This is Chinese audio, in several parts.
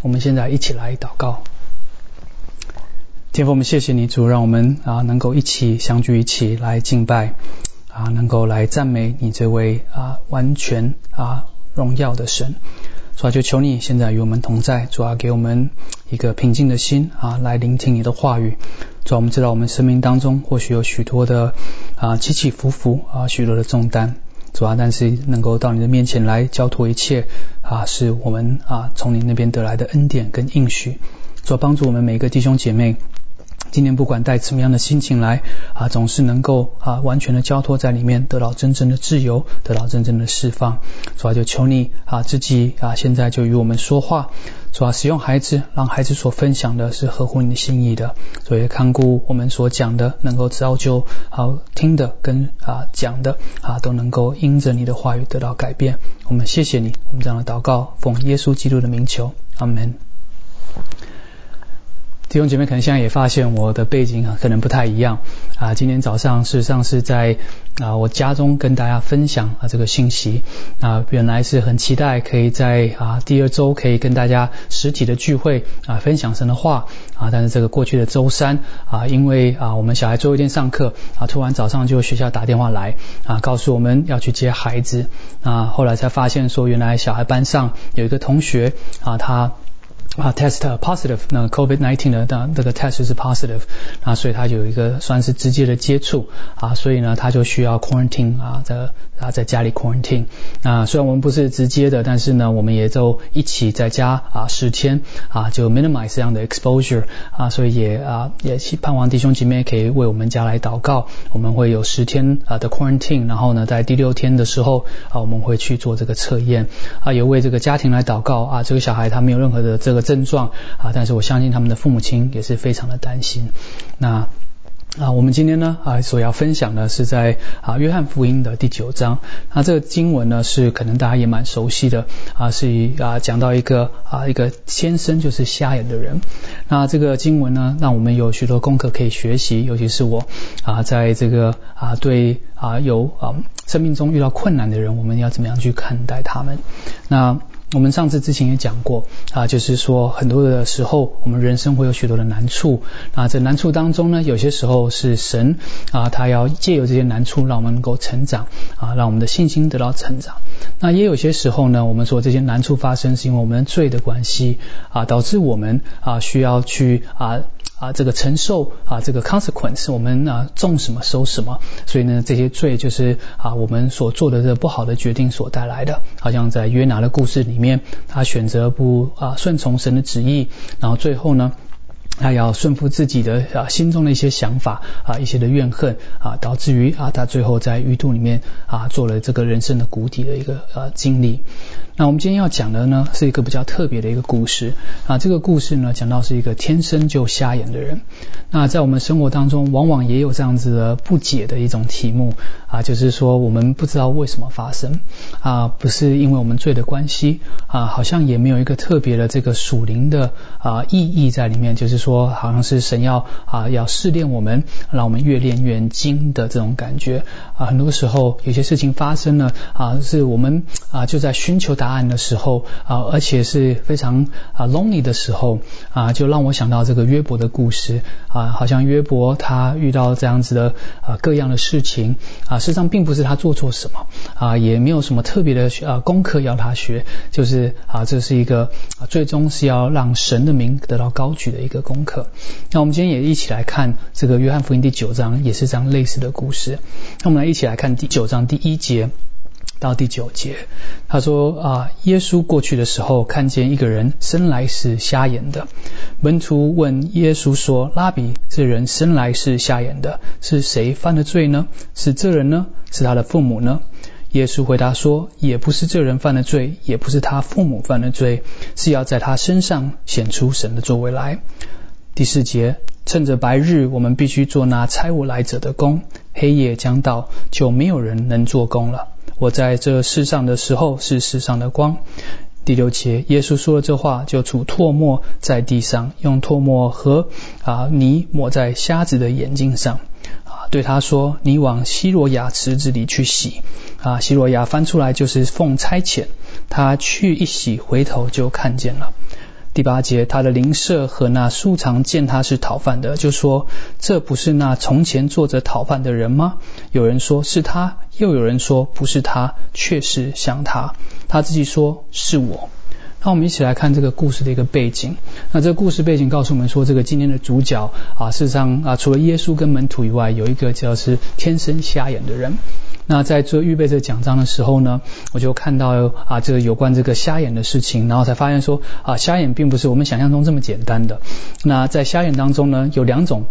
我们现在一起来祷告。天父，我们谢谢你，主，让我们啊能够一起相聚，一起来敬拜啊，能够来赞美你这位啊完全啊荣耀的神。主啊，就求你现在与我们同在，主啊，给我们一个平静的心啊，来聆听你的话语。主啊，我们知道我们生命当中或许有许多的啊起起伏伏啊，许多的重担。主啊，但是能够到你的面前来交托一切啊，是我们啊从你那边得来的恩典跟应许。主啊，帮助我们每一个弟兄姐妹。今天不管带什么样的心情来啊，总是能够啊完全的交托在里面，得到真正的自由，得到真正的释放。主啊，就求你啊自己啊现在就与我们说话。主要，使用孩子，让孩子所分享的是合乎你的心意的。所以看顾我们所讲的，能够造就好听的跟啊讲的啊都能够因着你的话语得到改变。我们谢谢你，我们这样的祷告，奉耶稣基督的名求，阿门。弟兄姐妹可能现在也发现我的背景啊可能不太一样啊。今天早上事实上是在啊我家中跟大家分享啊这个信息啊，原来是很期待可以在啊第二周可以跟大家实体的聚会啊分享神的话啊，但是这个过去的周三啊，因为啊我们小孩最后一天上课啊，突然早上就学校打电话来啊，告诉我们要去接孩子啊，后来才发现说原来小孩班上有一个同学啊他。啊，test positive，那 COVID-19 的那这个 test 是 positive，啊，所以他有一个算是直接的接触啊，所以呢，他就需要 quarantine 啊，在啊在家里 quarantine。啊，虽然我们不是直接的，但是呢，我们也就一起在家啊十天啊，就 minimize 这样的 exposure 啊，所以也啊也盼望弟兄姐妹可以为我们家来祷告。我们会有十天啊的 quarantine，然后呢，在第六天的时候啊，我们会去做这个测验啊，也为这个家庭来祷告啊，这个小孩他没有任何的这个。症状啊，但是我相信他们的父母亲也是非常的担心。那啊，我们今天呢啊所要分享的是在啊约翰福音的第九章。那这个经文呢是可能大家也蛮熟悉的啊，是以啊讲到一个啊一个先生就是瞎眼的人。那这个经文呢，让我们有许多功课可以学习，尤其是我啊在这个啊对啊有啊生命中遇到困难的人，我们要怎么样去看待他们？那我们上次之前也讲过啊，就是说很多的时候，我们人生会有许多的难处啊，在难处当中呢，有些时候是神啊，他要借由这些难处，让我们能够成长啊，让我们的信心得到成长。那也有些时候呢，我们说这些难处发生是因为我们罪的关系啊，导致我们啊需要去啊。啊，这个承受啊，这个 consequence，我们啊种什么收什么，所以呢，这些罪就是啊我们所做的这不好的决定所带来的。好像在约拿的故事里面，他选择不啊顺从神的旨意，然后最后呢，他要顺服自己的啊心中的一些想法啊一些的怨恨啊，导致于啊他最后在鱼肚里面啊做了这个人生的谷底的一个呃经历。那我们今天要讲的呢，是一个比较特别的一个故事啊。这个故事呢，讲到是一个天生就瞎眼的人。那在我们生活当中，往往也有这样子的不解的一种题目啊，就是说我们不知道为什么发生啊，不是因为我们罪的关系啊，好像也没有一个特别的这个属灵的啊意义在里面，就是说好像是神要啊要试炼我们，让我们越练越精的这种感觉啊。很多时候有些事情发生了啊，是我们啊就在寻求答。答案的时候啊，而且是非常啊 lonely 的时候啊，就让我想到这个约伯的故事啊，好像约伯他遇到这样子的啊各样的事情啊，事实上并不是他做错什么啊，也没有什么特别的啊功课要他学，就是啊这是一个啊最终是要让神的名得到高举的一个功课。那我们今天也一起来看这个约翰福音第九章，也是这样类似的故事。那我们来一起来看第九章第一节。到第九节，他说啊，耶稣过去的时候，看见一个人生来是瞎眼的。门徒问耶稣说：“拉比，这人生来是瞎眼的，是谁犯的罪呢？是这人呢？是他的父母呢？”耶稣回答说：“也不是这人犯的罪，也不是他父母犯的罪，是要在他身上显出神的作为来。”第四节，趁着白日，我们必须做那差我来者的工；黑夜将到，就没有人能做工了。我在这世上的时候是世上的光。第六节，耶稣说了这话，就吐唾沫在地上，用唾沫和啊泥抹在瞎子的眼睛上，啊对他说：“你往希罗亚池子里去洗。”啊，希罗亚翻出来就是奉差遣，他去一洗，回头就看见了。第八节，他的邻舍和那素常见他是讨饭的，就说：“这不是那从前坐着讨饭的人吗？”有人说是他，又有人说不是他，确实像他。他自己说是我。那我们一起来看这个故事的一个背景。那这个故事背景告诉我们说，这个今天的主角啊，事实上啊，除了耶稣跟门徒以外，有一个叫是天生瞎眼的人。那在做预备这个奖章的时候呢，我就看到啊，这个有关这个瞎眼的事情，然后才发现说啊，瞎眼并不是我们想象中这么简单的。那在瞎眼当中呢，有两种。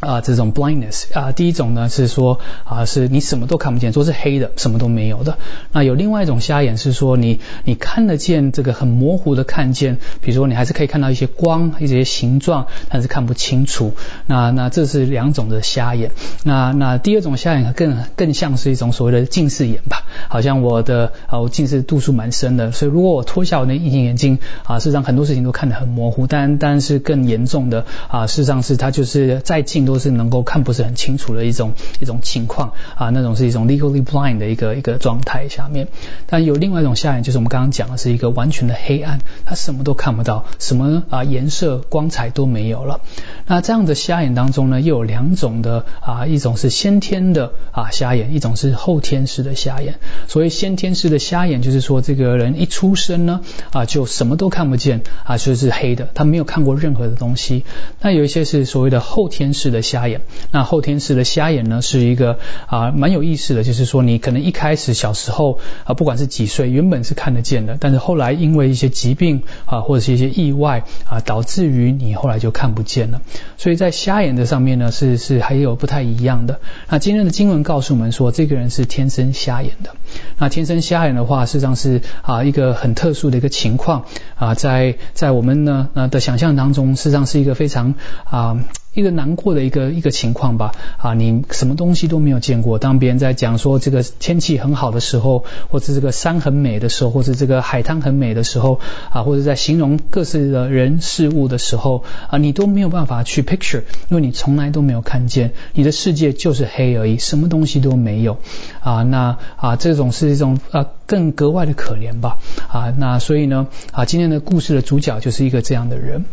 啊，这种 blindness 啊，第一种呢是说啊，是你什么都看不见，说是黑的，什么都没有的。那有另外一种瞎眼是说你你看得见这个很模糊的看见，比如说你还是可以看到一些光、一些形状，但是看不清楚。那那这是两种的瞎眼。那那第二种瞎眼更更像是一种所谓的近视眼吧，好像我的啊我近视度数蛮深的，所以如果我脱下我的隐形眼镜啊，事实上很多事情都看得很模糊。但但是更严重的啊，事实上是它就是再近。都是能够看不是很清楚的一种一种情况啊，那种是一种 legally blind 的一个一个状态下面。但有另外一种瞎眼，就是我们刚刚讲的是一个完全的黑暗，他什么都看不到，什么啊颜色光彩都没有了。那这样的瞎眼当中呢，又有两种的啊，一种是先天的啊瞎眼，一种是后天式的瞎眼。所谓先天式的瞎眼，就是说这个人一出生呢啊就什么都看不见啊，就是黑的，他没有看过任何的东西。那有一些是所谓的后天式的。的瞎眼，那后天式的瞎眼呢，是一个啊蛮有意思的，就是说你可能一开始小时候啊，不管是几岁，原本是看得见的，但是后来因为一些疾病啊，或者是一些意外啊，导致于你后来就看不见了。所以在瞎眼的上面呢，是是还有不太一样的。那今天的经文告诉我们说，这个人是天生瞎眼的。那天生瞎眼的话，事实上是啊一个很特殊的一个情况啊，在在我们呢呃的想象当中，事实上是一个非常啊。一个难过的一个一个情况吧啊，你什么东西都没有见过。当别人在讲说这个天气很好的时候，或者这个山很美的时候，或者这个海滩很美的时候啊，或者在形容各式的人事物的时候啊，你都没有办法去 picture，因为你从来都没有看见，你的世界就是黑而已，什么东西都没有啊。那啊，这种是一种啊更格外的可怜吧啊。那所以呢啊，今天的故事的主角就是一个这样的人。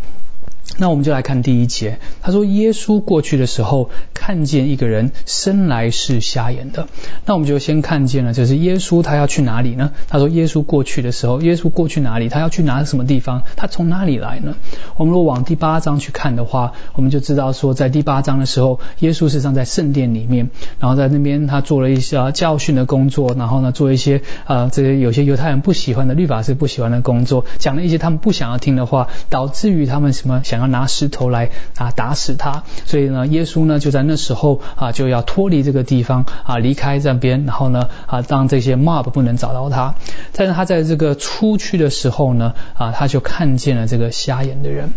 那我们就来看第一节，他说耶稣过去的时候看见一个人生来是瞎眼的。那我们就先看见了，就是耶稣他要去哪里呢？他说耶稣过去的时候，耶稣过去哪里？他要去哪什么地方？他从哪里来呢？我们如果往第八章去看的话，我们就知道说，在第八章的时候，耶稣实际上在圣殿里面，然后在那边他做了一些教训的工作，然后呢做一些呃这些有些犹太人不喜欢的律法师不喜欢的工作，讲了一些他们不想要听的话，导致于他们什么？想要拿石头来啊打死他，所以呢，耶稣呢就在那时候啊就要脱离这个地方啊离开这边，然后呢啊让这些 mob 不能找到他。但是他在这个出去的时候呢啊他就看见了这个瞎眼的人。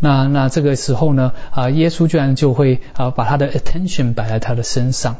那那这个时候呢啊耶稣居然就会啊把他的 attention 摆在他的身上。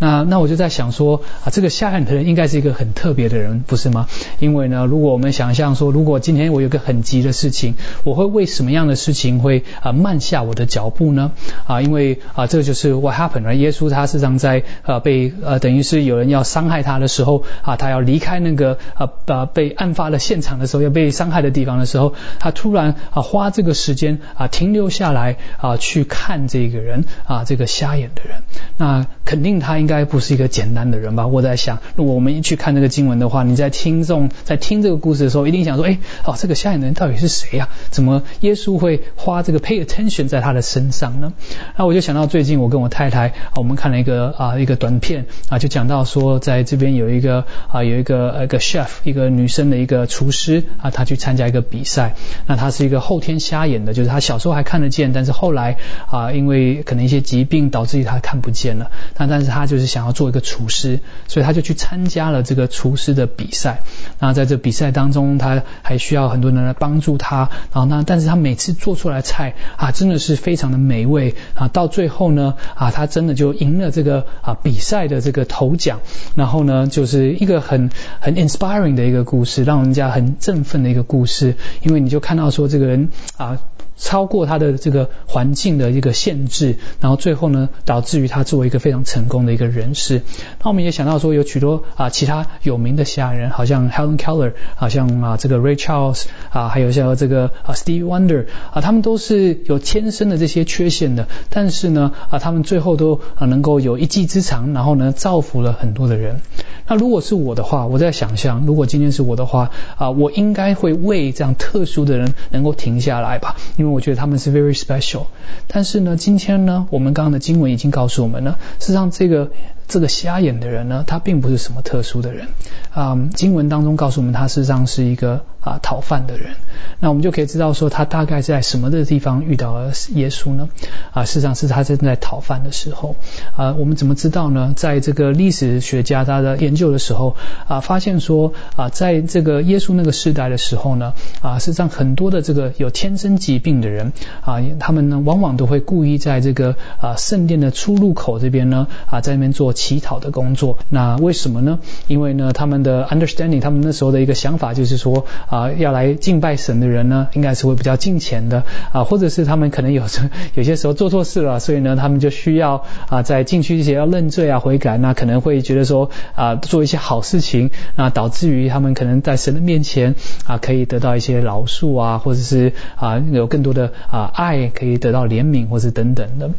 那那我就在想说啊这个瞎眼的人应该是一个很特别的人，不是吗？因为呢如果我们想象说，如果今天我有个很急的事情，我会为什么样的事情会啊慢下我的脚步呢？啊因为啊这就是 what happened 耶稣他是常在呃被呃等于是有人要伤害他的时候啊他要离开那个啊啊被案发的现场的时候要被伤害的地方的时候，他突然啊花这个时间。啊，停留下来啊，去看这个人啊，这个瞎眼的人，那肯定他应该不是一个简单的人吧？我在想，如果我们一去看这个经文的话，你在听众在听这个故事的时候，一定想说，哎，哦，这个瞎眼的人到底是谁呀？怎么耶稣会花这个 pay attention 在他的身上呢？那我就想到最近我跟我太太，我们看了一个啊一个短片啊，就讲到说，在这边有一个啊有一个一个 chef 一个女生的一个厨师啊，她去参加一个比赛，那她是一个后天瞎眼的，就是。他小时候还看得见，但是后来啊，因为可能一些疾病导致于他看不见了。但但是他就是想要做一个厨师，所以他就去参加了这个厨师的比赛。那在这比赛当中，他还需要很多人来帮助他。然后呢，但是他每次做出来菜啊，真的是非常的美味啊。到最后呢啊，他真的就赢了这个啊比赛的这个头奖。然后呢，就是一个很很 inspiring 的一个故事，让人家很振奋的一个故事。因为你就看到说这个人啊。超过他的这个环境的一个限制，然后最后呢，导致于他作为一个非常成功的一个人士。那我们也想到说，有许多啊其他有名的瞎人，好像 Helen Keller，好像啊这个 Ray Charles 啊，还有像这个啊 Steve Wonder 啊，他们都是有天生的这些缺陷的，但是呢啊，他们最后都啊能够有一技之长，然后呢造福了很多的人。那如果是我的话，我在想象，如果今天是我的话啊，我应该会为这样特殊的人能够停下来吧，因为我觉得他们是 very special。但是呢，今天呢，我们刚刚的经文已经告诉我们了，事实上这个。这个瞎眼的人呢，他并不是什么特殊的人啊。经文当中告诉我们，他事实上是一个啊讨饭的人。那我们就可以知道说，他大概在什么的地方遇到了耶稣呢？啊，事实上是他正在讨饭的时候啊。我们怎么知道呢？在这个历史学家他的研究的时候啊，发现说啊，在这个耶稣那个时代的时候呢啊，事实上很多的这个有天生疾病的人啊，他们呢往往都会故意在这个啊圣殿的出入口这边呢啊在那边做。乞讨的工作，那为什么呢？因为呢，他们的 understanding，他们那时候的一个想法就是说啊，要来敬拜神的人呢，应该是会比较敬虔的啊，或者是他们可能有时 有些时候做错事了，所以呢，他们就需要啊，在禁区一些要认罪啊、悔改，那可能会觉得说啊，做一些好事情，那导致于他们可能在神的面前啊，可以得到一些饶恕啊，或者是啊，有更多的啊爱可以得到怜悯，或是等等的。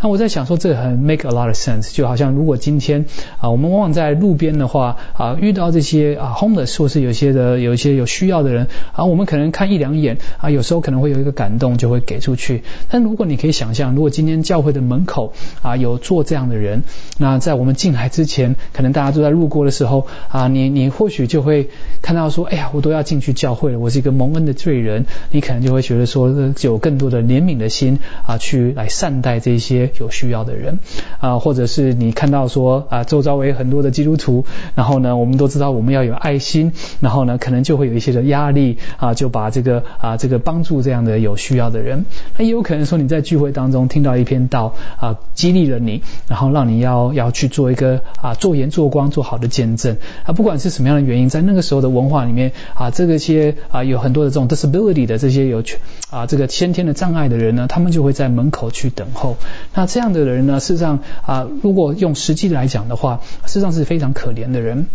那我在想说，这很 make a lot of sense，就好像如果今天啊，我们往往在路边的话啊，遇到这些啊 homeless 或是有些的有一些有需要的人啊，我们可能看一两眼啊，有时候可能会有一个感动，就会给出去。但如果你可以想象，如果今天教会的门口啊有坐这样的人，那在我们进来之前，可能大家都在路过的时候啊，你你或许就会看到说，哎呀，我都要进去教会了，我是一个蒙恩的罪人，你可能就会觉得说，有更多的怜悯的心啊，去来善待这些。有需要的人啊，或者是你看到说啊，周遭为很多的基督徒，然后呢，我们都知道我们要有爱心，然后呢，可能就会有一些的压力啊，就把这个啊这个帮助这样的有需要的人。那也有可能说你在聚会当中听到一篇道啊，激励了你，然后让你要要去做一个啊做盐做光做好的见证啊，不管是什么样的原因，在那个时候的文化里面啊，这个些啊有很多的这种 disability 的这些有啊这个先天的障碍的人呢，他们就会在门口去等候。那这样的人呢，事实上啊，如果用实际来讲的话，事实上是非常可怜的人。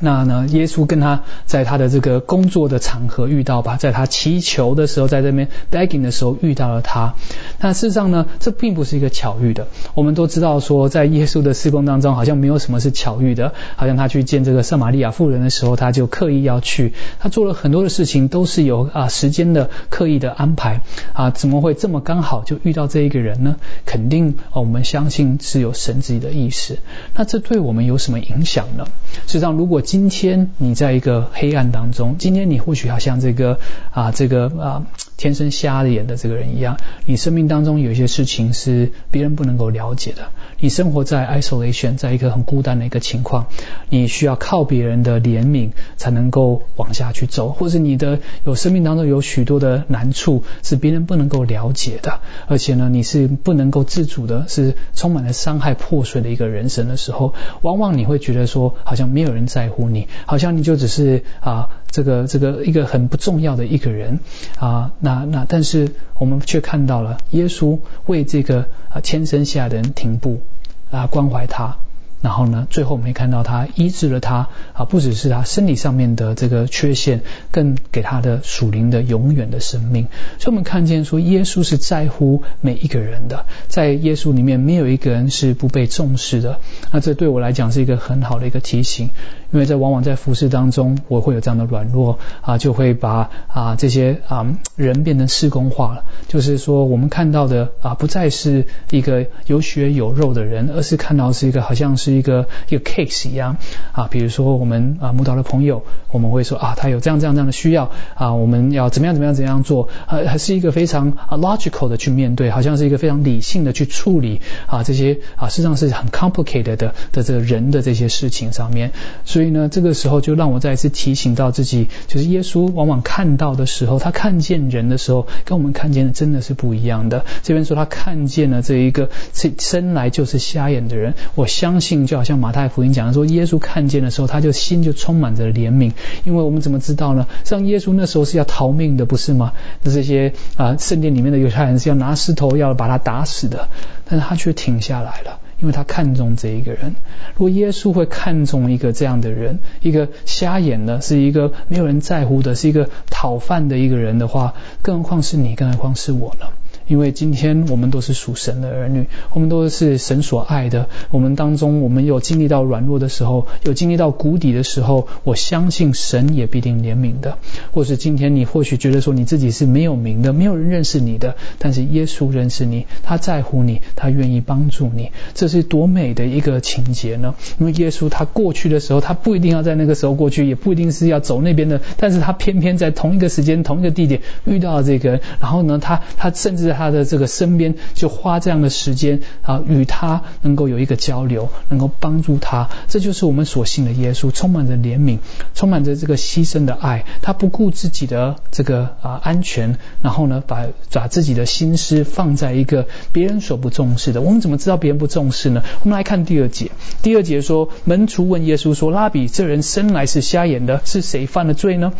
那呢，耶稣跟他在他的这个工作的场合遇到吧，在他祈求的时候，在这边 begging 的时候遇到了他。那事实上呢，这并不是一个巧遇的。我们都知道说，在耶稣的施工当中，好像没有什么是巧遇的。好像他去见这个圣玛利亚妇人的时候，他就刻意要去。他做了很多的事情，都是有啊时间的刻意的安排啊，怎么会这么刚好就遇到这一个人呢？肯定哦我们相信是有神自己的意识。那这对我们有什么影响呢？实际上，如果今天你在一个黑暗当中，今天你或许好像这个啊，这个啊。天生瞎了眼的这个人一样，你生命当中有一些事情是别人不能够了解的。你生活在 isolation，在一个很孤单的一个情况，你需要靠别人的怜悯才能够往下去走，或者你的有生命当中有许多的难处是别人不能够了解的，而且呢，你是不能够自主的，是充满了伤害破碎的一个人生的时候，往往你会觉得说，好像没有人在乎你，好像你就只是啊。这个这个一个很不重要的一个人啊，那那但是我们却看到了耶稣为这个啊天生下的人停步啊关怀他。然后呢，最后我们看到他医治了他啊，不只是他生理上面的这个缺陷，更给他的属灵的永远的生命。所以，我们看见说，耶稣是在乎每一个人的，在耶稣里面没有一个人是不被重视的。那这对我来讲是一个很好的一个提醒，因为在往往在服饰当中，我会有这样的软弱啊，就会把啊这些啊人变成施工化了。就是说，我们看到的啊，不再是一个有血有肉的人，而是看到是一个好像是。是一个一个 case 一样啊，比如说我们啊，木道的朋友，我们会说啊，他有这样这样这样的需要啊，我们要怎么样怎么样怎样做啊，还是一个非常啊 logical 的去面对，好像是一个非常理性的去处理啊这些啊事实上是很 complicated 的的这个人的这些事情上面，所以呢，这个时候就让我再一次提醒到自己，就是耶稣往往看到的时候，他看见人的时候，跟我们看见的真的是不一样的。这边说他看见了这一个这生来就是瞎眼的人，我相信。就好像马太福音讲的说，耶稣看见的时候，他就心就充满着怜悯。因为我们怎么知道呢？像耶稣那时候是要逃命的，不是吗？那这些啊圣殿里面的犹太人是要拿石头要把他打死的，但是他却停下来了。因为他看中这一个人，如果耶稣会看中一个这样的人，一个瞎眼的，是一个没有人在乎的，是一个讨饭的一个人的话，更何况是你，更何况是我呢？因为今天我们都是属神的儿女，我们都是神所爱的。我们当中，我们有经历到软弱的时候，有经历到谷底的时候，我相信神也必定怜悯的。或是今天你或许觉得说你自己是没有名的，没有人认识你的，但是耶稣认识你，他在乎你，他愿意帮助你，这是多美的一个情节呢？因为耶稣他过去的时候，他不一定要在那个时候过去，也不一定是要走那边的，但是他偏偏在同一个时间、同一个地点遇到这个，然后呢，他他甚至。他的这个身边就花这样的时间啊，与他能够有一个交流，能够帮助他，这就是我们所信的耶稣，充满着怜悯，充满着这个牺牲的爱。他不顾自己的这个啊安全，然后呢，把把自己的心思放在一个别人所不重视的。我们怎么知道别人不重视呢？我们来看第二节。第二节说，门徒问耶稣说：“拉比，这人生来是瞎眼的，是谁犯了罪呢？”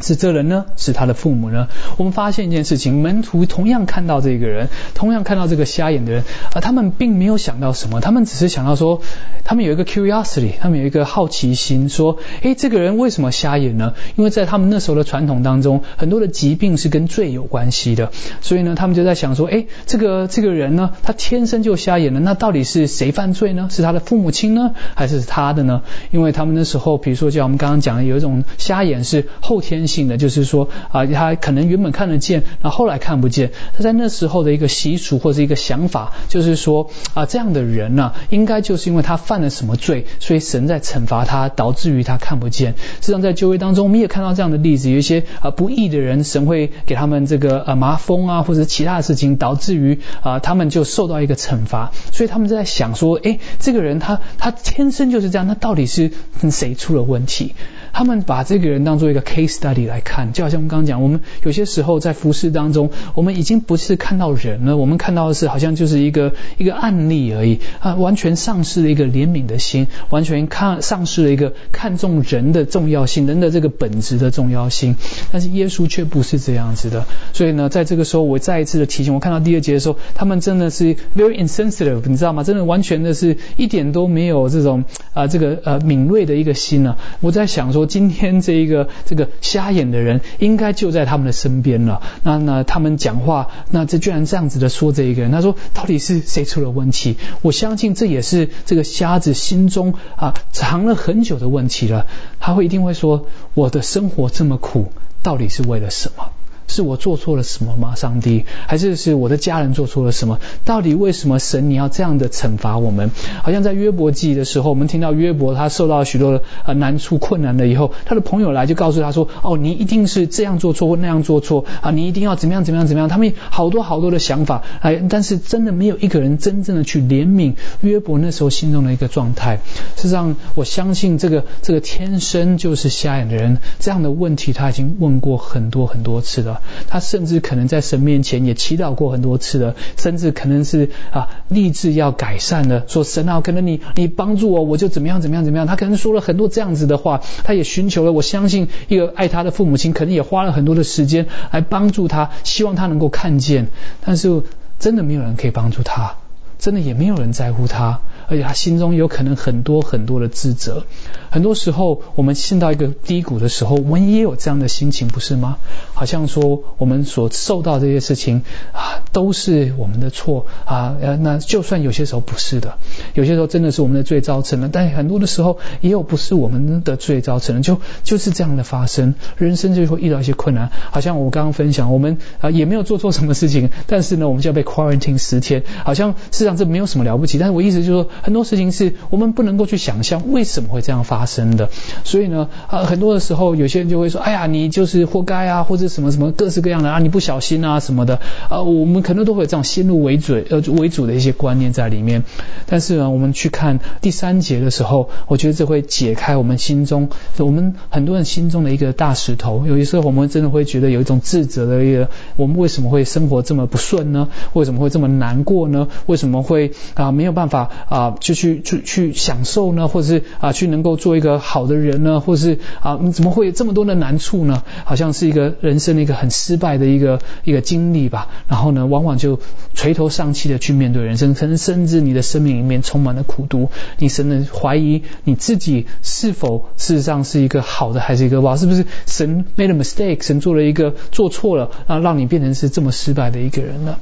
是这人呢？是他的父母呢？我们发现一件事情，门徒同样看到这个人，同样看到这个瞎眼的人，而他们并没有想到什么，他们只是想到说，他们有一个 curiosity，他们有一个好奇心，说，诶，这个人为什么瞎眼呢？因为在他们那时候的传统当中，很多的疾病是跟罪有关系的，所以呢，他们就在想说，诶，这个这个人呢，他天生就瞎眼了，那到底是谁犯罪呢？是他的父母亲呢，还是他的呢？因为他们那时候，比如说，像我们刚刚讲的，有一种瞎眼是后天。天性的就是说啊，他可能原本看得见，那后来看不见。他在那时候的一个习俗或者一个想法，就是说啊，这样的人呢，应该就是因为他犯了什么罪，所以神在惩罚他，导致于他看不见。实际上在就业当中，我们也看到这样的例子，有一些啊不义的人，神会给他们这个呃麻风啊，或者其他的事情，导致于啊他们就受到一个惩罚。所以他们就在想说，哎，这个人他他天生就是这样，那到底是谁出了问题？他们把这个人当做一个 case study 来看，就好像我们刚刚讲，我们有些时候在服饰当中，我们已经不是看到人了，我们看到的是好像就是一个一个案例而已啊，完全丧失了一个怜悯的心，完全看丧失了一个看重人的重要性，人的这个本质的重要性。但是耶稣却不是这样子的，所以呢，在这个时候，我再一次的提醒，我看到第二节的时候，他们真的是 very insensitive，你知道吗？真的完全的是一点都没有这种啊这个呃敏锐的一个心呢。我在想说。今天这一个这个瞎眼的人，应该就在他们的身边了。那那他们讲话，那这居然这样子的说这一个人，他说到底是谁出了问题？我相信这也是这个瞎子心中啊藏了很久的问题了。他会一定会说，我的生活这么苦，到底是为了什么？是我做错了什么吗？上帝，还是是我的家人做错了什么？到底为什么神你要这样的惩罚我们？好像在约伯记的时候，我们听到约伯他受到许多的呃难处困难了以后，他的朋友来就告诉他说：哦，你一定是这样做错或那样做错啊，你一定要怎么样怎么样怎么样。他们好多好多的想法，哎，但是真的没有一个人真正的去怜悯约伯那时候心中的一个状态。事实上，我相信这个这个天生就是瞎眼的人，这样的问题他已经问过很多很多次了。他甚至可能在神面前也祈祷过很多次了，甚至可能是啊立志要改善了，说神啊，可能你你帮助我，我就怎么样怎么样怎么样。他可能说了很多这样子的话，他也寻求了。我相信一个爱他的父母亲，可能也花了很多的时间来帮助他，希望他能够看见。但是真的没有人可以帮助他，真的也没有人在乎他，而且他心中有可能很多很多的自责。很多时候，我们陷到一个低谷的时候，我们也有这样的心情，不是吗？好像说我们所受到这些事情啊，都是我们的错啊。那就算有些时候不是的，有些时候真的是我们的罪造成的，但很多的时候也有不是我们的罪造成的，就就是这样的发生。人生就会遇到一些困难，好像我刚刚分享，我们啊也没有做错什么事情，但是呢，我们就要被 quarantine 十天，好像事实上这没有什么了不起。但是我意思就是说，很多事情是我们不能够去想象为什么会这样发。生的，所以呢，啊，很多的时候，有些人就会说，哎呀，你就是活该啊，或者什么什么各式各样的啊，你不小心啊什么的，啊，我们可能都会有这种先入为主呃为主的一些观念在里面。但是呢，我们去看第三节的时候，我觉得这会解开我们心中，我们很多人心中的一个大石头。有些时候，我们真的会觉得有一种自责的一个，我们为什么会生活这么不顺呢？为什么会这么难过呢？为什么会啊没有办法啊啊，就去去去享受呢，或者是啊，去能够做一个好的人呢，或是啊，你怎么会有这么多的难处呢？好像是一个人生的一个很失败的一个一个经历吧。然后呢，往往就垂头丧气的去面对人生，可能甚至你的生命里面充满了苦毒，你甚至怀疑你自己是否事实上是一个好的，还是一个哇？是不是神 made a mistake？神做了一个做错了啊，让你变成是这么失败的一个人呢？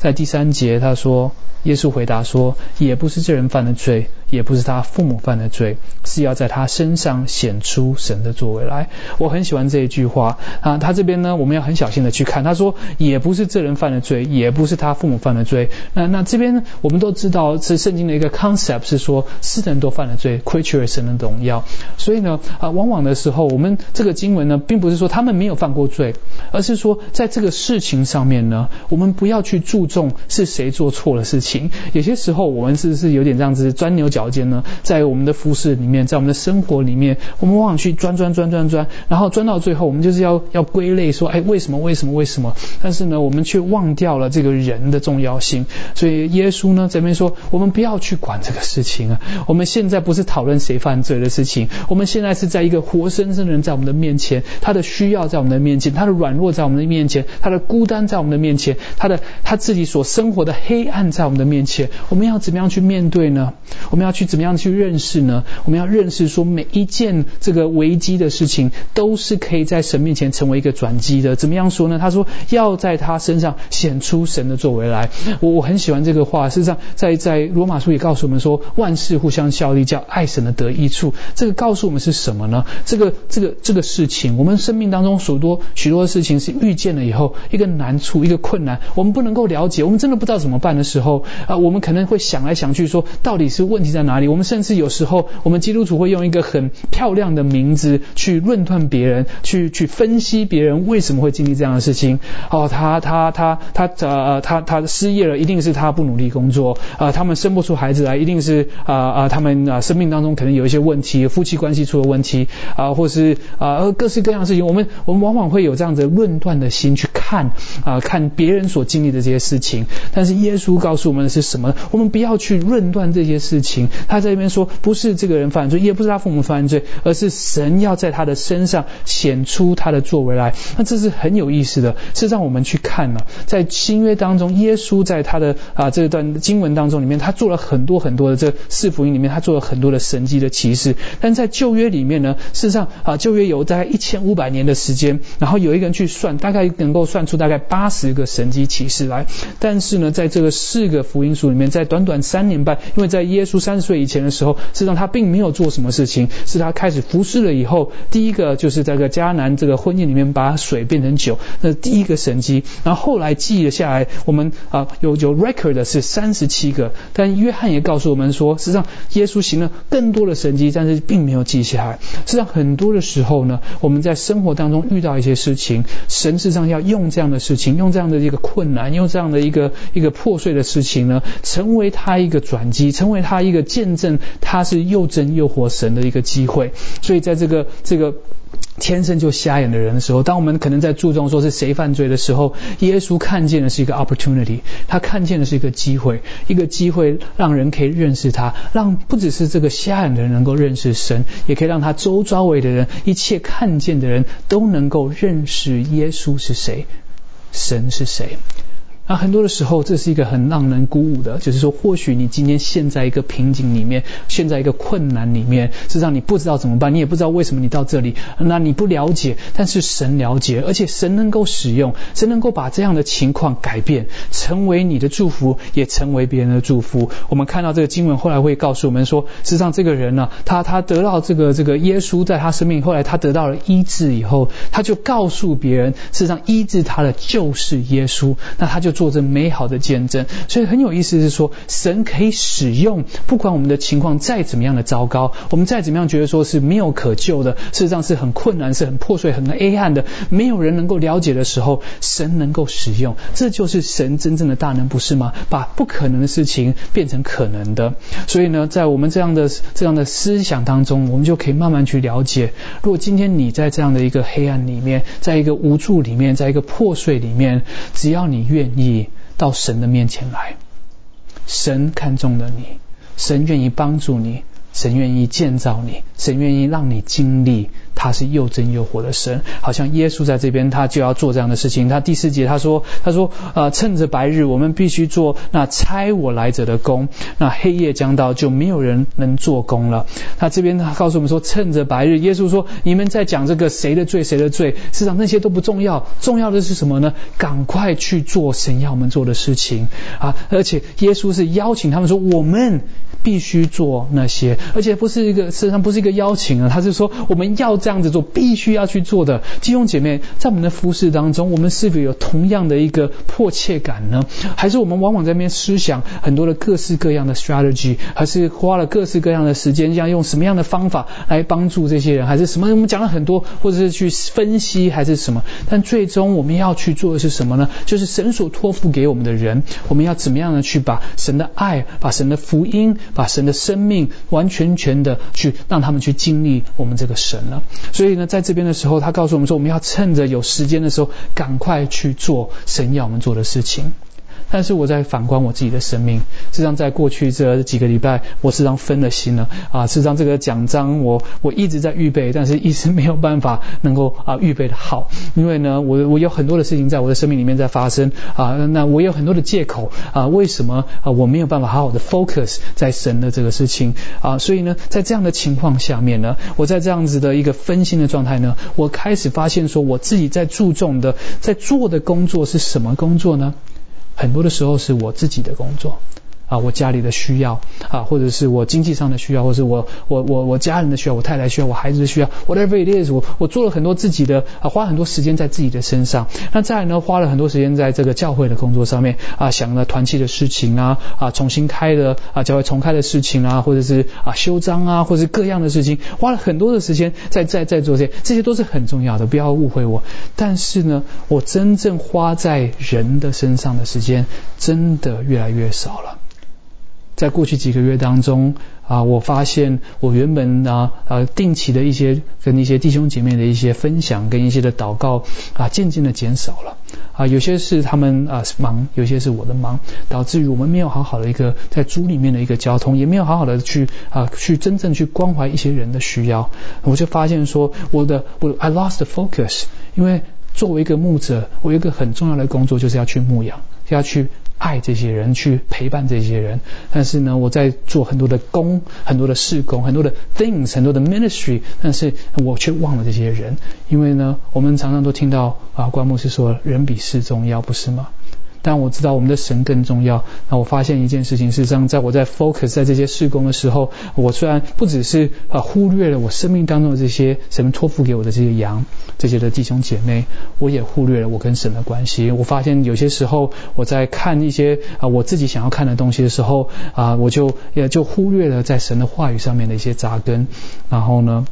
在第三节，他说。耶稣回答说：“也不是这人犯的罪，也不是他父母犯的罪，是要在他身上显出神的作为来。”我很喜欢这一句话啊。他这边呢，我们要很小心的去看。他说：“也不是这人犯的罪，也不是他父母犯的罪。”那那这边我们都知道，是圣经的一个 concept 是说，是人都犯了罪，亏缺了神的荣耀。所以呢，啊，往往的时候，我们这个经文呢，并不是说他们没有犯过罪，而是说在这个事情上面呢，我们不要去注重是谁做错了事情。有些时候，我们是是有点这样子钻牛角尖呢，在我们的服饰里面，在我们的生活里面，我们往往去钻钻钻钻钻，然后钻到最后，我们就是要要归类说，哎，为什么为什么为什么？但是呢，我们却忘掉了这个人的重要性。所以耶稣呢这边说，我们不要去管这个事情啊。我们现在不是讨论谁犯罪的事情，我们现在是在一个活生生的人在我们的面前，他的需要在我们的面前，他的软弱在我们的面前，他的孤单在我们的面前，他的他自己己所生活的黑暗在我们。的面前，我们要怎么样去面对呢？我们要去怎么样去认识呢？我们要认识说，每一件这个危机的事情，都是可以在神面前成为一个转机的。怎么样说呢？他说要在他身上显出神的作为来。我我很喜欢这个话。事实上，在在罗马书也告诉我们说，万事互相效力，叫爱神的得益处。这个告诉我们是什么呢？这个这个这个事情，我们生命当中许多许多的事情是遇见了以后，一个难处，一个困难，我们不能够了解，我们真的不知道怎么办的时候。啊，我们可能会想来想去，说到底是问题在哪里？我们甚至有时候，我们基督徒会用一个很漂亮的名字去论断别人，去去分析别人为什么会经历这样的事情。哦，他他他他呃他他失业了，一定是他不努力工作啊。他们生不出孩子来，一定是啊啊他们啊生命当中可能有一些问题，夫妻关系出了问题啊，或是啊各式各样的事情。我们我们往往会有这样子论断的心去看啊看别人所经历的这些事事情。但是耶稣告诉我们的。是什么？我们不要去论断这些事情。他在这边说，不是这个人犯罪，也不是他父母犯罪，而是神要在他的身上显出他的作为来。那这是很有意思的，是让我们去看呢。在新约当中，耶稣在他的啊这段经文当中里面，他做了很多很多的这四福音里面，他做了很多的神迹的启示。但在旧约里面呢，事实上啊旧约有大概一千五百年的时间，然后有一个人去算，大概能够算出大概八十个神迹启示来。但是呢，在这个四个福音书里面，在短短三年半，因为在耶稣三十岁以前的时候，实际上他并没有做什么事情，是他开始服侍了以后，第一个就是在个迦南这个婚宴里面把水变成酒，那第一个神迹。然后后来记了下来，我们啊有有 record 的是三十七个，但约翰也告诉我们说，实际上耶稣行了更多的神迹，但是并没有记下来。实际上很多的时候呢，我们在生活当中遇到一些事情，神事实上要用这样的事情，用这样的一个困难，用这样的一个一个破碎的事情呢。成为他一个转机，成为他一个见证，他是又真又活神的一个机会。所以在这个这个天生就瞎眼的人的时候，当我们可能在注重说是谁犯罪的时候，耶稣看见的是一个 opportunity，他看见的是一个机会，一个机会让人可以认识他，让不只是这个瞎眼的人能够认识神，也可以让他周遭围的人，一切看见的人都能够认识耶稣是谁，神是谁。那很多的时候，这是一个很让人鼓舞的，就是说，或许你今天陷在一个瓶颈里面，陷在一个困难里面，是让你不知道怎么办，你也不知道为什么你到这里，那你不了解，但是神了解，而且神能够使用，神能够把这样的情况改变，成为你的祝福，也成为别人的祝福。我们看到这个经文后来会告诉我们说，实际上这个人呢，他他得到这个这个耶稣在他生命，后来他得到了医治以后，他就告诉别人，事实上医治他的就是耶稣，那他就。做着美好的见证，所以很有意思是说，神可以使用，不管我们的情况再怎么样的糟糕，我们再怎么样觉得说是没有可救的，事实上是很困难、是很破碎、很黑暗的，没有人能够了解的时候，神能够使用，这就是神真正的大能，不是吗？把不可能的事情变成可能的。所以呢，在我们这样的这样的思想当中，我们就可以慢慢去了解，如果今天你在这样的一个黑暗里面，在一个无助里面，在一个破碎里面，只要你愿意。到神的面前来，神看中了你。神愿意帮助你。神愿意建造你，神愿意让你经历，他是又真又活的神。好像耶稣在这边，他就要做这样的事情。他第四节他说：“他说，呃，趁着白日，我们必须做那差我来者的工。那黑夜将到，就没有人能做工了。”他这边他告诉我们说：“趁着白日。”耶稣说：“你们在讲这个谁的罪，谁的罪？事实上那些都不重要，重要的是什么呢？赶快去做神要我们做的事情啊！而且耶稣是邀请他们说：我们。”必须做那些，而且不是一个，事实上不是一个邀请啊，他是说我们要这样子做，必须要去做的。弟兄姐妹，在我们的服饰当中，我们是否有同样的一个迫切感呢？还是我们往往在那边思想很多的各式各样的 strategy，还是花了各式各样的时间，要用什么样的方法来帮助这些人，还是什么？我们讲了很多，或者是去分析，还是什么？但最终我们要去做的是什么呢？就是神所托付给我们的人，我们要怎么样的去把神的爱，把神的福音。把神的生命完全全的去让他们去经历我们这个神了，所以呢，在这边的时候，他告诉我们说，我们要趁着有时间的时候，赶快去做神要我们做的事情。但是我在反观我自己的生命，实际上在过去这几个礼拜，我实际上分了心了啊。实际上这个奖章，我我一直在预备，但是一直没有办法能够啊预备的好，因为呢，我我有很多的事情在我的生命里面在发生啊。那我有很多的借口啊，为什么啊我没有办法好好的 focus 在神的这个事情啊？所以呢，在这样的情况下面呢，我在这样子的一个分心的状态呢，我开始发现说，我自己在注重的在做的工作是什么工作呢？很多的时候是我自己的工作。啊，我家里的需要啊，或者是我经济上的需要，或者是我我我我家人的需要，我太太需要，我孩子的需要，whatever it is，我我做了很多自己的啊，花很多时间在自己的身上。那再来呢，花了很多时间在这个教会的工作上面啊，想了团契的事情啊啊，重新开的啊教会重开的事情啊，或者是啊修章啊，或者是各样的事情，花了很多的时间在在在做这些，这些都是很重要的，不要误会我。但是呢，我真正花在人的身上的时间，真的越来越少了。在过去几个月当中啊，我发现我原本啊呃定期的一些跟一些弟兄姐妹的一些分享跟一些的祷告啊，渐渐的减少了啊，有些是他们啊忙，有些是我的忙，导致于我们没有好好的一个在主里面的一个交通，也没有好好的去啊去真正去关怀一些人的需要。我就发现说，我的我 I lost focus，因为作为一个牧者，我有一个很重要的工作就是要去牧养，要去。爱这些人，去陪伴这些人，但是呢，我在做很多的工，很多的事工，很多的 things，很多的 ministry，但是我却忘了这些人，因为呢，我们常常都听到啊，关牧师说，人比事重要，不是吗？但我知道我们的神更重要。那我发现一件事情，事实上，在我在 focus 在这些事工的时候，我虽然不只是啊忽略了我生命当中的这些神托付给我的这些羊，这些的弟兄姐妹，我也忽略了我跟神的关系。我发现有些时候我在看一些啊我自己想要看的东西的时候啊，我就也就忽略了在神的话语上面的一些扎根。然后呢？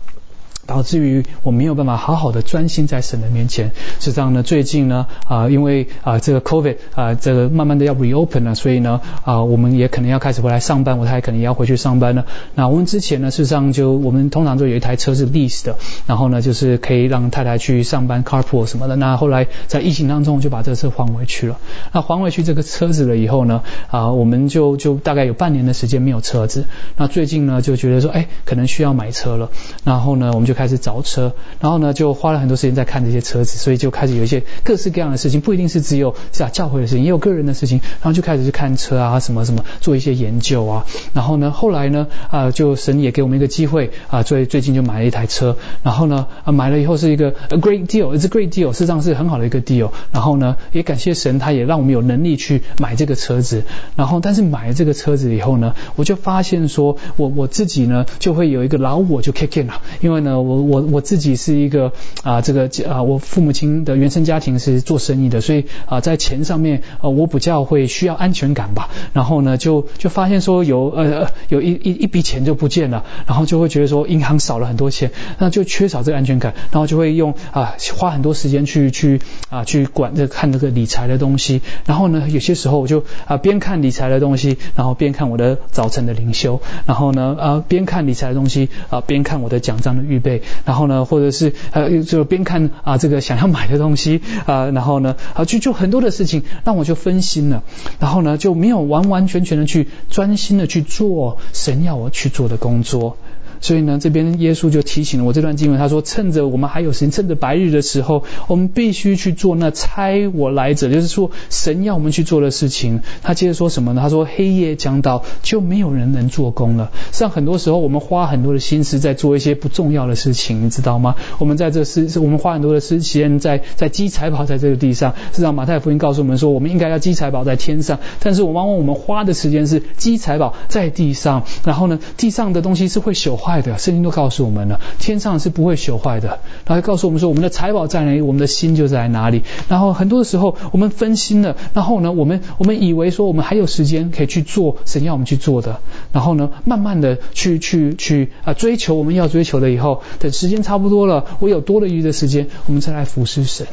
导致于我没有办法好好的专心在神的面前。实际上呢，最近呢啊，因为啊这个 COVID 啊这个慢慢的要 reopen 了，所以呢啊我们也可能要开始回来上班，我太太可能也要回去上班了。那我们之前呢，事实上就我们通常就有一台车是 lease 的，然后呢就是可以让太太去上班 carpool 什么的。那后来在疫情当中就把这个车还回去了。那还回去这个车子了以后呢啊，我们就就大概有半年的时间没有车子。那最近呢就觉得说哎可能需要买车了，然后呢我们就。开始找车，然后呢，就花了很多时间在看这些车子，所以就开始有一些各式各样的事情，不一定是只有是啊教会的事情，也有个人的事情，然后就开始去看车啊，什么什么，做一些研究啊。然后呢，后来呢，啊，就神也给我们一个机会啊，最最近就买了一台车。然后呢，啊，买了以后是一个 a great deal，it's a great deal，事实上是很好的一个 deal。然后呢，也感谢神，他也让我们有能力去买这个车子。然后，但是买了这个车子以后呢，我就发现说我我自己呢，就会有一个老我就 kick in 了，因为呢。我我我自己是一个啊，这个啊，我父母亲的原生家庭是做生意的，所以啊，在钱上面啊，我比较会需要安全感吧。然后呢，就就发现说有呃有一一一笔钱就不见了，然后就会觉得说银行少了很多钱，那就缺少这个安全感，然后就会用啊花很多时间去去啊去管这看这个理财的东西。然后呢，有些时候我就啊边看理财的东西，然后边看我的早晨的灵修，然后呢啊边看理财的东西啊边看我的奖章的预备。然后呢，或者是呃就边看啊这个想要买的东西啊，然后呢啊就就很多的事情让我就分心了，然后呢就没有完完全全的去专心的去做神要我去做的工作。所以呢，这边耶稣就提醒了我这段经文，他说：“趁着我们还有时间，趁着白日的时候，我们必须去做那差我来者，就是说神要我们去做的事情。”他接着说什么呢？他说：“黑夜将到，就没有人能做工了。”像很多时候，我们花很多的心思在做一些不重要的事情，你知道吗？我们在这是，我们花很多的时间在在积财宝在这个地上。是让马太福音告诉我们说，我们应该要积财宝在天上，但是我往往我们花的时间是积财宝在地上，然后呢，地上的东西是会朽坏。坏的，圣经都告诉我们了，天上是不会朽坏的。然后告诉我们说，我们的财宝在哪里，我们的心就在哪里。然后很多的时候，我们分心了，然后呢，我们我们以为说我们还有时间可以去做神要我们去做的，然后呢，慢慢的去去去啊追求我们要追求的，以后等时间差不多了，我有多了余的时间，我们再来服侍神。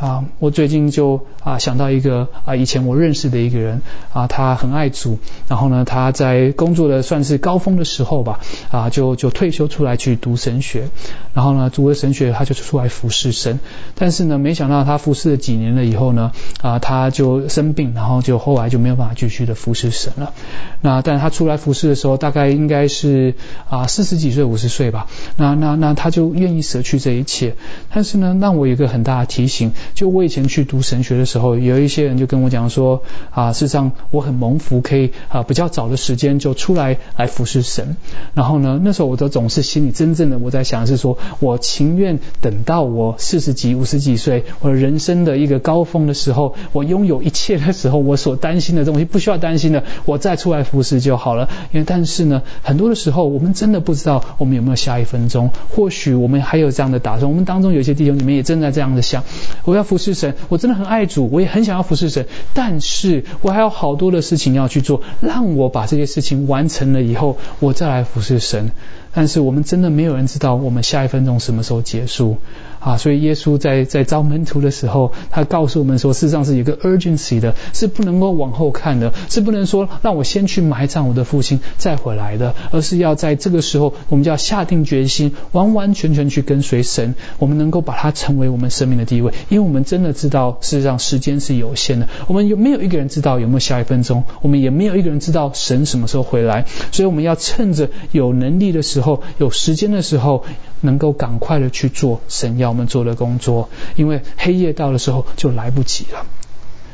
啊，我最近就啊想到一个啊以前我认识的一个人啊，他很爱主，然后呢他在工作的算是高峰的时候吧啊就就退休出来去读神学，然后呢读了神学他就出来服侍神，但是呢没想到他服侍了几年了以后呢啊他就生病，然后就后来就没有办法继续的服侍神了。那但他出来服侍的时候大概应该是啊四十几岁五十岁吧，那那那他就愿意舍去这一切，但是呢让我有一个很大的提醒。就我以前去读神学的时候，有一些人就跟我讲说啊，事实上我很蒙福，可以啊比较早的时间就出来来服侍神。然后呢，那时候我都总是心里真正的我在想是说，我情愿等到我四十几、五十几岁，我人生的一个高峰的时候，我拥有一切的时候，我所担心的东西不需要担心的，我再出来服侍就好了。因为但是呢，很多的时候我们真的不知道我们有没有下一分钟，或许我们还有这样的打算。我们当中有些弟兄你们也正在这样的想，我要。服侍神，我真的很爱主，我也很想要服侍神，但是我还有好多的事情要去做，让我把这些事情完成了以后，我再来服侍神。但是我们真的没有人知道我们下一分钟什么时候结束。啊，所以耶稣在在招门徒的时候，他告诉我们说，事实上是有个 urgency 的，是不能够往后看的，是不能说让我先去埋葬我的父亲再回来的，而是要在这个时候，我们就要下定决心，完完全全去跟随神，我们能够把它成为我们生命的地位，因为我们真的知道，事实上时间是有限的，我们有没有一个人知道有没有下一分钟？我们也没有一个人知道神什么时候回来，所以我们要趁着有能力的时候，有时间的时候。能够赶快的去做神要我们做的工作，因为黑夜到的时候就来不及了。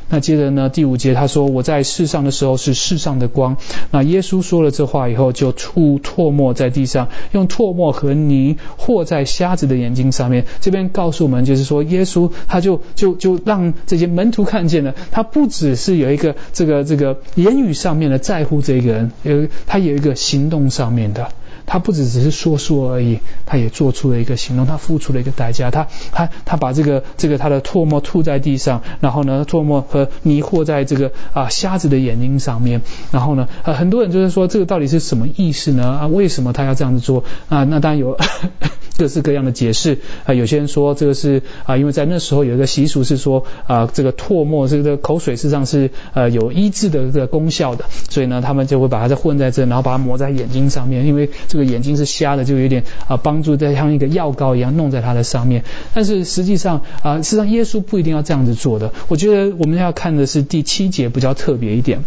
那接着呢，第五节他说：“我在世上的时候是世上的光。”那耶稣说了这话以后，就吐唾沫在地上，用唾沫和泥和在瞎子的眼睛上面。这边告诉我们，就是说耶稣他就就就让这些门徒看见了，他不只是有一个这个这个言语上面的在乎这个人，有他有一个行动上面的。他不只只是说说而已，他也做出了一个行动，他付出了一个代价，他他他把这个这个他的唾沫吐在地上，然后呢，唾沫和泥和在这个啊瞎子的眼睛上面，然后呢，呃很多人就是说这个到底是什么意思呢？啊，为什么他要这样子做啊？那当然有 各式各样的解释啊，有些人说这个是啊，因为在那时候有一个习俗是说啊，这个唾沫这个口水实际上是呃有医治的这个功效的，所以呢，他们就会把它再混在这，然后把它抹在眼睛上面，因为个眼睛是瞎的，就有点啊帮助，在像一个药膏一样弄在它的上面。但是实际上啊，实际上耶稣不一定要这样子做的。我觉得我们要看的是第七节比较特别一点。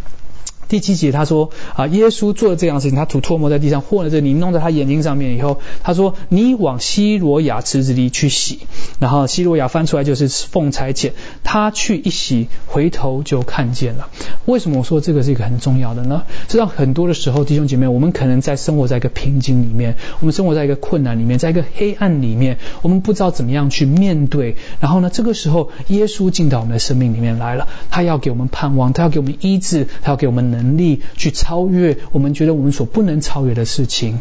第七节他说啊，耶稣做了这样的事情，他吐唾沫在地上，或者这泥弄在他眼睛上面以后，他说你往西罗亚池子里去洗，然后西罗亚翻出来就是奉差遣，他去一洗，回头就看见了。为什么我说这个是一个很重要的呢？知道很多的时候，弟兄姐妹，我们可能在生活在一个瓶颈里面，我们生活在一个困难里面，在一个黑暗里面，我们不知道怎么样去面对。然后呢，这个时候耶稣进到我们的生命里面来了，他要给我们盼望，他要给我们医治，他要给我们能。能力去超越我们觉得我们所不能超越的事情，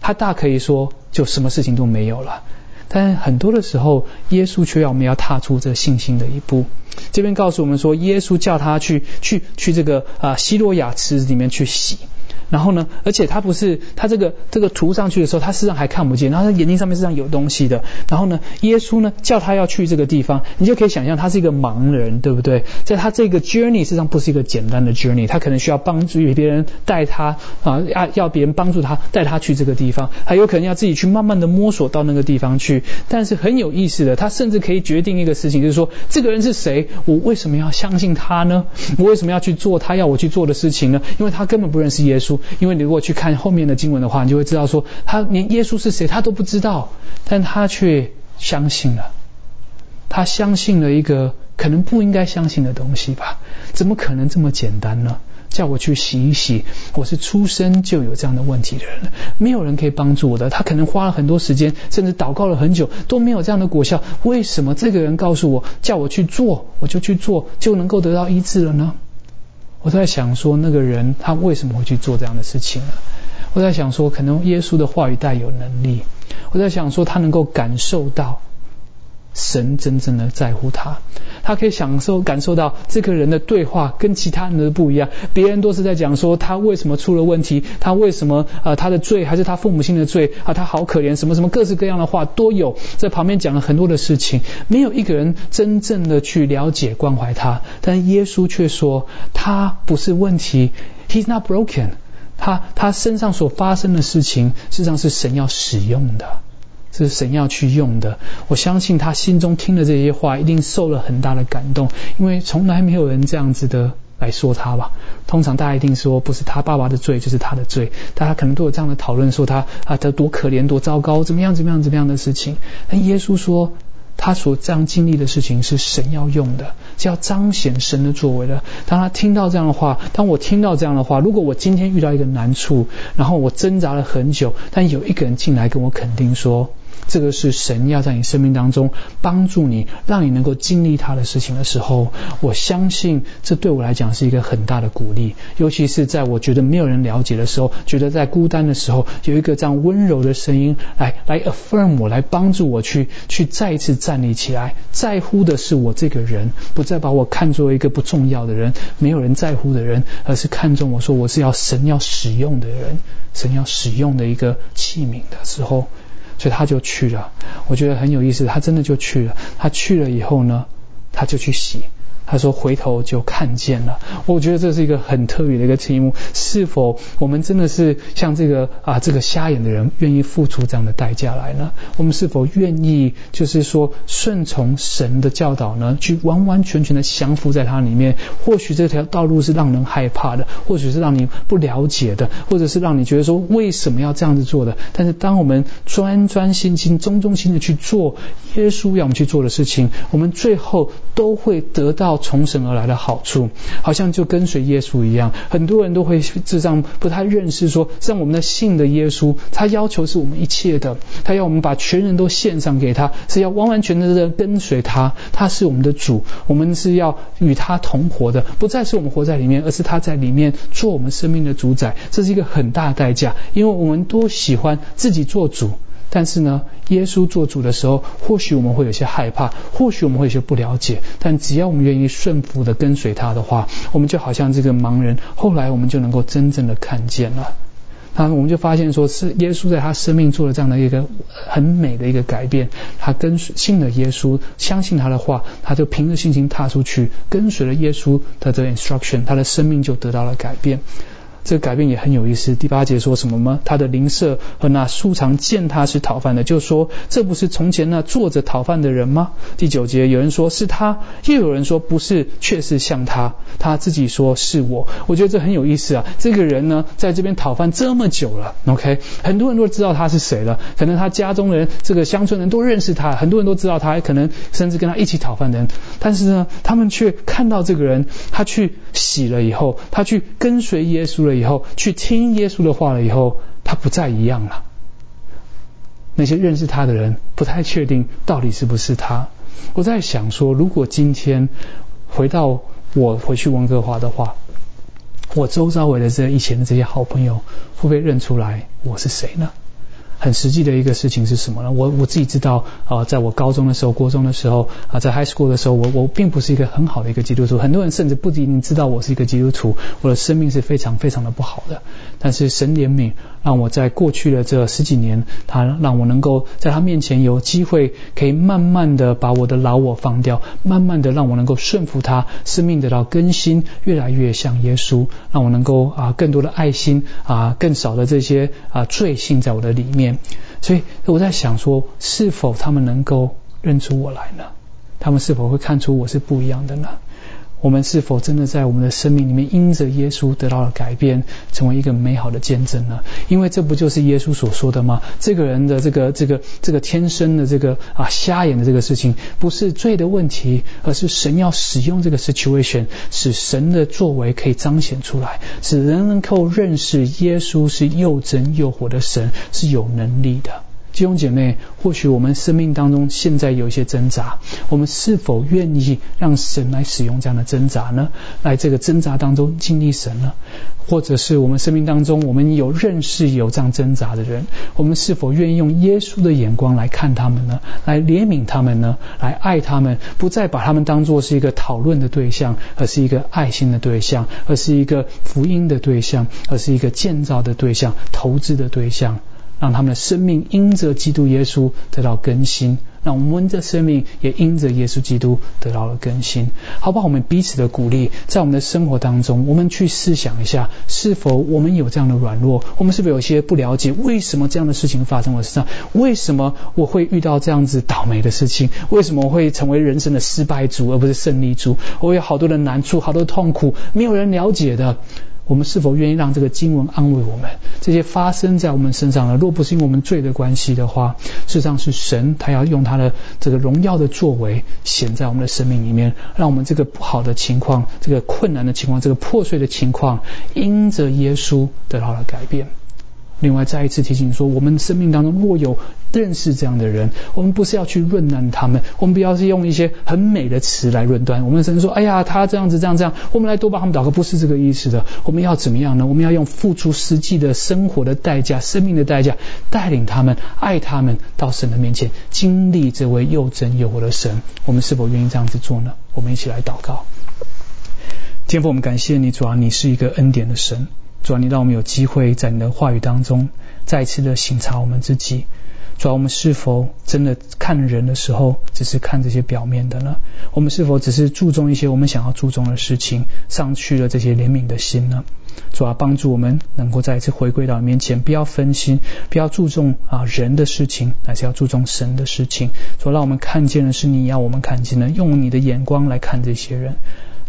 他大可以说就什么事情都没有了。但很多的时候，耶稣却要我们要踏出这信心的一步。这边告诉我们说，耶稣叫他去去去这个啊希洛亚池里面去洗。然后呢，而且他不是他这个这个涂上去的时候，他实际上还看不见，然后他眼睛上面实际上有东西的。然后呢，耶稣呢叫他要去这个地方，你就可以想象他是一个盲人，对不对？在他这个 journey 实际上不是一个简单的 journey，他可能需要帮助别人带他啊，要要别人帮助他带他去这个地方，还有可能要自己去慢慢的摸索到那个地方去。但是很有意思的，他甚至可以决定一个事情，就是说这个人是谁，我为什么要相信他呢？我为什么要去做他要我去做的事情呢？因为他根本不认识耶稣。因为你如果去看后面的经文的话，你就会知道说，他连耶稣是谁他都不知道，但他却相信了。他相信了一个可能不应该相信的东西吧？怎么可能这么简单呢？叫我去洗一洗，我是出生就有这样的问题的人，没有人可以帮助我的。他可能花了很多时间，甚至祷告了很久，都没有这样的果效。为什么这个人告诉我，叫我去做，我就去做，就能够得到医治了呢？我在想说，那个人他为什么会去做这样的事情呢？我在想说，可能耶稣的话语带有能力。我在想说，他能够感受到。神真正的在乎他，他可以享受感受到这个人的对话跟其他人的不一样。别人都是在讲说他为什么出了问题，他为什么呃他的罪还是他父母亲的罪啊，他好可怜，什么什么各式各样的话都有在旁边讲了很多的事情，没有一个人真正的去了解关怀他。但耶稣却说他不是问题，He's not broken，他他身上所发生的事情，事实上是神要使用的。是神要去用的，我相信他心中听的这些话，一定受了很大的感动，因为从来没有人这样子的来说他吧。通常大家一定说，不是他爸爸的罪，就是他的罪。大家可能都有这样的讨论，说他啊，他多可怜，多糟糕，怎么样，怎么样，怎么样的事情。但耶稣说，他所这样经历的事情是神要用的，是要彰显神的作为的。当他听到这样的话，当我听到这样的话，如果我今天遇到一个难处，然后我挣扎了很久，但有一个人进来跟我肯定说。这个是神要在你生命当中帮助你，让你能够经历他的事情的时候，我相信这对我来讲是一个很大的鼓励。尤其是在我觉得没有人了解的时候，觉得在孤单的时候，有一个这样温柔的声音来来 affirm 我，来帮助我去去再一次站立起来。在乎的是我这个人，不再把我看作一个不重要的人，没有人在乎的人，而是看重我说我是要神要使用的人，神要使用的一个器皿的时候。所以他就去了，我觉得很有意思。他真的就去了。他去了以后呢，他就去洗。他说：“回头就看见了。”我觉得这是一个很特别的一个题目。是否我们真的是像这个啊这个瞎眼的人，愿意付出这样的代价来呢？我们是否愿意就是说顺从神的教导呢？去完完全全的降服在他里面？或许这条道路是让人害怕的，或许是让你不了解的，或者是让你觉得说为什么要这样子做的？但是当我们专专心心、忠忠心的去做耶稣要我们去做的事情，我们最后都会得到。从神而来的好处，好像就跟随耶稣一样。很多人都会智障不太认识，说像我们的信的耶稣，他要求是我们一切的，他要我们把全人都献上给他，是要完完全全的跟随他。他是我们的主，我们是要与他同活的，不再是我们活在里面，而是他在里面做我们生命的主宰。这是一个很大的代价，因为我们都喜欢自己做主。但是呢，耶稣做主的时候，或许我们会有些害怕，或许我们会有些不了解。但只要我们愿意顺服的跟随他的话，我们就好像这个盲人，后来我们就能够真正的看见了。那我们就发现，说是耶稣在他生命做了这样的一个很美的一个改变。他跟信了耶稣，相信他的话，他就凭着信心踏出去，跟随了耶稣的这 instruction，他的生命就得到了改变。这个改变也很有意思。第八节说什么吗？他的邻舍和那素常见他是讨饭的，就说这不是从前那坐着讨饭的人吗？第九节有人说是他，又有人说不是，却是像他。他自己说是我。我觉得这很有意思啊。这个人呢，在这边讨饭这么久了，OK，很多人都知道他是谁了。可能他家中人、这个乡村人都认识他，很多人都知道他，可能甚至跟他一起讨饭的人。但是呢，他们却看到这个人，他去洗了以后，他去跟随耶稣了。以后去听耶稣的话了以后，他不再一样了。那些认识他的人不太确定到底是不是他。我在想说，如果今天回到我回去温哥华的话，我周遭围的这以前的这些好朋友会不会认出来我是谁呢？很实际的一个事情是什么呢？我我自己知道啊，在我高中的时候、国中的时候啊，在 high school 的时候，我我并不是一个很好的一个基督徒。很多人甚至不一定知道我是一个基督徒，我的生命是非常非常的不好的。但是神怜悯，让我在过去的这十几年，他让我能够在他面前有机会，可以慢慢的把我的老我放掉，慢慢的让我能够顺服他，生命得到更新，越来越像耶稣，让我能够啊更多的爱心啊，更少的这些啊罪性在我的里面。所以我在想说，是否他们能够认出我来呢？他们是否会看出我是不一样的呢？我们是否真的在我们的生命里面因着耶稣得到了改变，成为一个美好的见证呢？因为这不就是耶稣所说的吗？这个人的这个这个这个天生的这个啊瞎眼的这个事情，不是罪的问题，而是神要使用这个 situation，使神的作为可以彰显出来，使人能够认识耶稣是又真又活的神，是有能力的。弟兄姐妹，或许我们生命当中现在有一些挣扎，我们是否愿意让神来使用这样的挣扎呢？来这个挣扎当中经历神呢？或者是我们生命当中我们有认识有这样挣扎的人，我们是否愿意用耶稣的眼光来看他们呢？来怜悯他们呢？来爱他们，不再把他们当作是一个讨论的对象，而是一个爱心的对象，而是一个福音的对象，而是一个建造的对象，投资的对象。让他们的生命因着基督耶稣得到更新，让我们的生命也因着耶稣基督得到了更新。好不好？我们彼此的鼓励，在我们的生活当中，我们去思想一下，是否我们有这样的软弱？我们是不是有些不了解？为什么这样的事情发生我身上？为什么我会遇到这样子倒霉的事情？为什么我会成为人生的失败组而不是胜利组？我有好多的难处，好多痛苦，没有人了解的。我们是否愿意让这个经文安慰我们？这些发生在我们身上的，若不是因为我们罪的关系的话，事实上是神他要用他的这个荣耀的作为显在我们的生命里面，让我们这个不好的情况、这个困难的情况、这个破碎的情况，因着耶稣得到了改变。另外，再一次提醒说，我们生命当中若有认识这样的人，我们不是要去论断他们，我们不要是用一些很美的词来论断。我们甚至说，哎呀，他这样子，这样这样，我们来多帮他们祷告，不是这个意思的。我们要怎么样呢？我们要用付出实际的生活的代价、生命的代价，带领他们、爱他们到神的面前，经历这位又真又活的神。我们是否愿意这样子做呢？我们一起来祷告。天父，我们感谢你，主要你是一个恩典的神。主要你让我们有机会在你的话语当中再次的省察我们自己。主要我们是否真的看人的时候只是看这些表面的呢？我们是否只是注重一些我们想要注重的事情，上去了这些怜悯的心呢？主要帮助我们能够再一次回归到你面前，不要分心，不要注重啊人的事情，而是要注重神的事情。主要让我们看见的是你要我们看见的，用你的眼光来看这些人。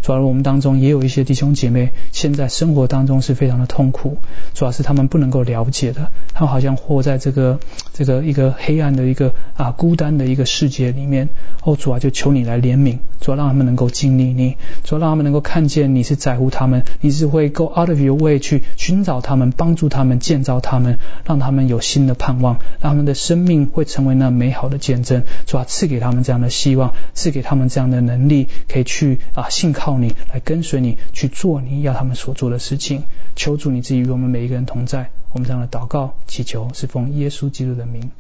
主要我们当中也有一些弟兄姐妹，现在生活当中是非常的痛苦，主要是他们不能够了解的，他们好像活在这个这个一个黑暗的一个啊孤单的一个世界里面。哦，主啊，就求你来怜悯，主要让他们能够经历你，主要让他们能够看见你是在乎他们，你是会 go out of your way 去寻找他们，帮助他们，建造他们，让他们有新的盼望，让他们的生命会成为那美好的见证。主啊，赐给他们这样的希望，赐给他们这样的能力，可以去啊信靠。你来跟随你去做你要他们所做的事情，求主你自己与我们每一个人同在。我们这样的祷告祈求是奉耶稣基督的名，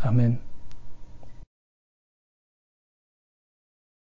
阿门。